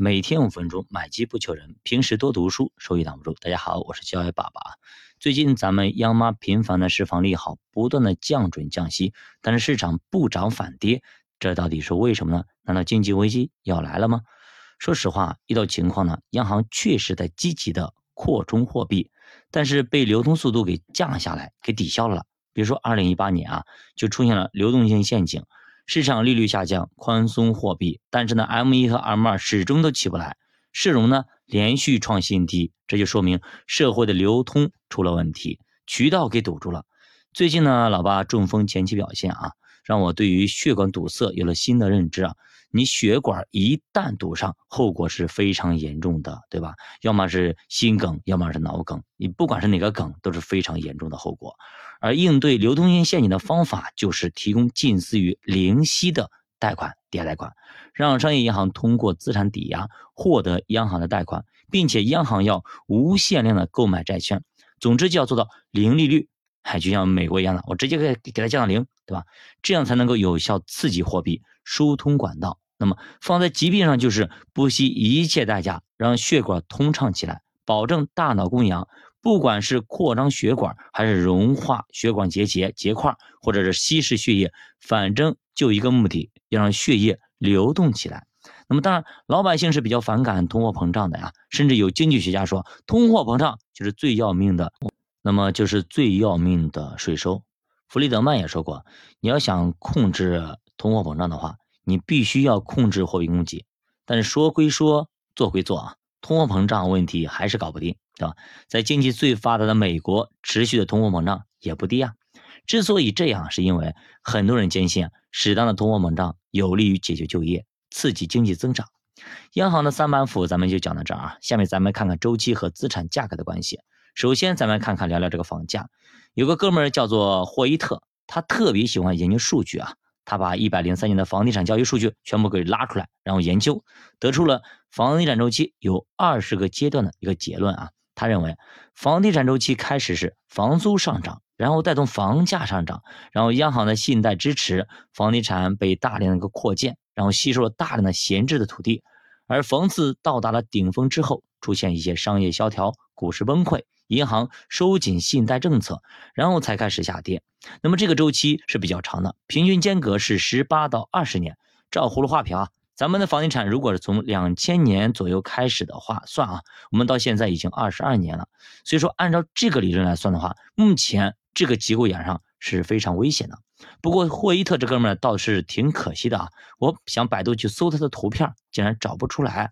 每天五分钟，买机不求人。平时多读书，收益挡不住。大家好，我是教育爸爸。最近咱们央妈频繁的释放利好，不断的降准降息，但是市场不涨反跌，这到底是为什么呢？难道经济危机要来了吗？说实话，遇到情况呢，央行确实在积极的扩充货币，但是被流通速度给降下来，给抵消了。比如说二零一八年啊，就出现了流动性陷阱。市场利率下降，宽松货币，但是呢，M 一和 M 二始终都起不来，市容呢连续创新低，这就说明社会的流通出了问题，渠道给堵住了。最近呢，老爸中风前期表现啊，让我对于血管堵塞有了新的认知啊。你血管一旦堵上，后果是非常严重的，对吧？要么是心梗，要么是脑梗，你不管是哪个梗，都是非常严重的后果。而应对流动性陷阱的方法，就是提供近似于零息的贷款抵押贷款，让商业银行通过资产抵押获得央行的贷款，并且央行要无限量的购买债券。总之就要做到零利率，哎，就像美国一样的，我直接给给它降到零，对吧？这样才能够有效刺激货币。疏通管道，那么放在疾病上就是不惜一切代价让血管通畅起来，保证大脑供氧。不管是扩张血管，还是融化血管结节结块，或者是稀释血液，反正就一个目的，要让血液流动起来。那么当然，老百姓是比较反感通货膨胀的呀，甚至有经济学家说，通货膨胀就是最要命的，那么就是最要命的税收。弗里德曼也说过，你要想控制。通货膨胀的话，你必须要控制货币供给。但是说归说，做归做啊，通货膨胀问题还是搞不定，对吧？在经济最发达的美国，持续的通货膨胀也不低啊。之所以这样，是因为很多人坚信，适当的通货膨胀有利于解决就业，刺激经济增长。央行的三板斧，咱们就讲到这儿啊。下面咱们看看周期和资产价格的关系。首先，咱们看看聊聊这个房价。有个哥们儿叫做霍伊特，他特别喜欢研究数据啊。他把一百零三年的房地产交易数据全部给拉出来，然后研究，得出了房地产周期有二十个阶段的一个结论啊。他认为，房地产周期开始是房租上涨，然后带动房价上涨，然后央行的信贷支持，房地产被大量的一个扩建，然后吸收了大量的闲置的土地，而房子到达了顶峰之后，出现一些商业萧条，股市崩溃。银行收紧信贷政策，然后才开始下跌。那么这个周期是比较长的，平均间隔是十八到二十年。照葫芦画瓢啊，咱们的房地产如果是从两千年左右开始的话算啊，我们到现在已经二十二年了。所以说，按照这个理论来算的话，目前这个结构眼上是非常危险的。不过霍伊特这哥们倒是挺可惜的啊，我想百度去搜他的图片，竟然找不出来。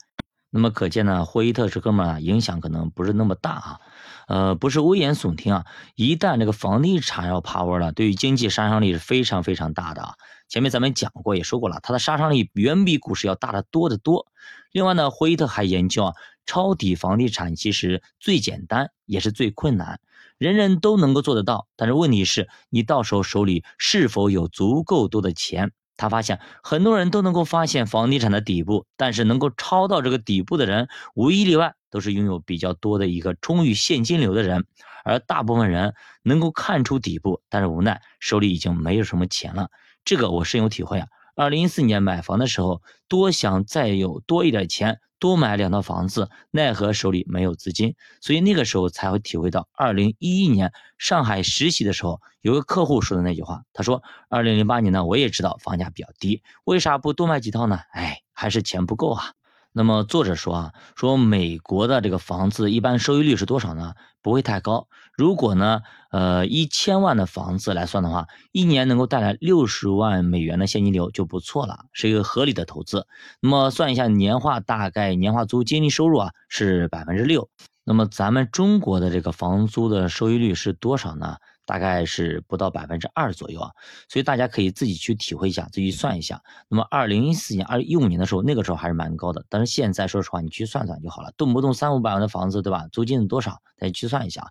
那么可见呢，霍伊特这哥们啊，影响可能不是那么大啊。呃，不是危言耸听啊！一旦这个房地产要趴窝了，对于经济杀伤力是非常非常大的啊。前面咱们讲过，也说过了，它的杀伤力远比股市要大得多得多。另外呢，霍伊特还研究啊，抄底房地产其实最简单也是最困难，人人都能够做得到，但是问题是你到时候手里是否有足够多的钱？他发现很多人都能够发现房地产的底部，但是能够抄到这个底部的人，无一例外。都是拥有比较多的一个充裕现金流的人，而大部分人能够看出底部，但是无奈手里已经没有什么钱了。这个我深有体会啊。二零一四年买房的时候，多想再有多一点钱，多买两套房子，奈何手里没有资金，所以那个时候才会体会到二零一一年上海实习的时候，有个客户说的那句话，他说：“二零零八年呢，我也知道房价比较低，为啥不多买几套呢？哎，还是钱不够啊。”那么作者说啊，说美国的这个房子一般收益率是多少呢？不会太高。如果呢，呃，一千万的房子来算的话，一年能够带来六十万美元的现金流就不错了，是一个合理的投资。那么算一下年化，大概年化租金收入啊是百分之六。那么咱们中国的这个房租的收益率是多少呢？大概是不到百分之二左右啊，所以大家可以自己去体会一下，自己算一下。那么二零一四年、二一五年的时候，那个时候还是蛮高的，但是现在说实话，你去算算就好了，动不动三五百万的房子，对吧？租金是多少？大家去算一下。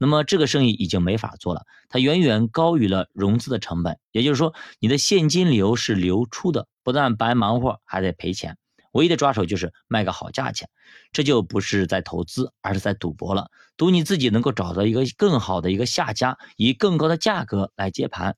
那么这个生意已经没法做了，它远远高于了融资的成本，也就是说，你的现金流是流出的，不但白忙活，还得赔钱。唯一的抓手就是卖个好价钱，这就不是在投资，而是在赌博了。赌你自己能够找到一个更好的一个下家，以更高的价格来接盘。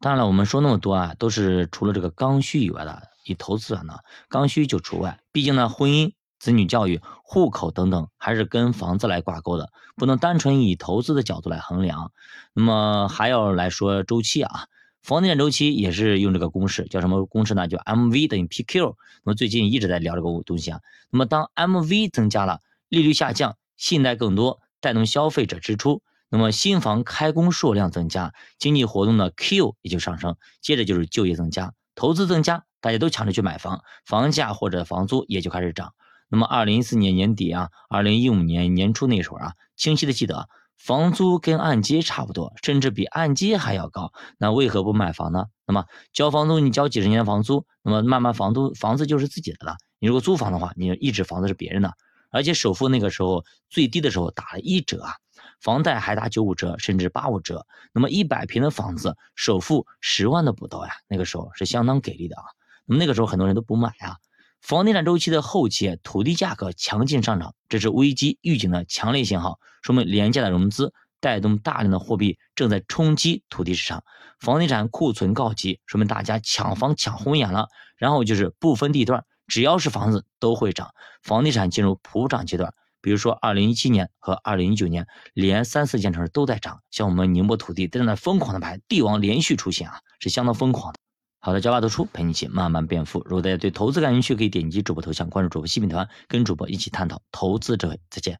当然了，我们说那么多啊，都是除了这个刚需以外的。以投资啊呢，刚需就除外。毕竟呢，婚姻子女教育、户口等等，还是跟房子来挂钩的，不能单纯以投资的角度来衡量。那么还要来说周期啊，房地产周期也是用这个公式，叫什么公式呢？叫 M V 等于 P Q。那么最近一直在聊这个东西啊。那么当 M V 增加了，利率下降，信贷更多，带动消费者支出。那么新房开工数量增加，经济活动的 Q 也就上升，接着就是就业增加，投资增加，大家都抢着去买房，房价或者房租也就开始涨。那么二零一四年年底啊，二零一五年年初那时候啊，清晰的记得房租跟按揭差不多，甚至比按揭还要高，那为何不买房呢？那么交房租你交几十年房租，那么慢慢房租房子就是自己的了。你如果租房的话，你一直房子是别人的，而且首付那个时候最低的时候打了一折啊。房贷还打九五折，甚至八五折。那么一百平的房子，首付十万都不到呀。那个时候是相当给力的啊。那么那个时候很多人都不买啊。房地产周期的后期，土地价格强劲上涨，这是危机预警的强烈信号，说明廉价的融资带动大量的货币正在冲击土地市场，房地产库存告急，说明大家抢房抢红眼了。然后就是不分地段，只要是房子都会涨，房地产进入普涨阶段。比如说，二零一七年和二零一九年连三四线城市都在涨，像我们宁波土地在那疯狂的买，地王连续出现啊，是相当疯狂的。好的，交爸读书陪你一起慢慢变富。如果大家对投资感兴趣，可以点击主播头像关注主播细品团，跟主播一起探讨投资智慧。再见。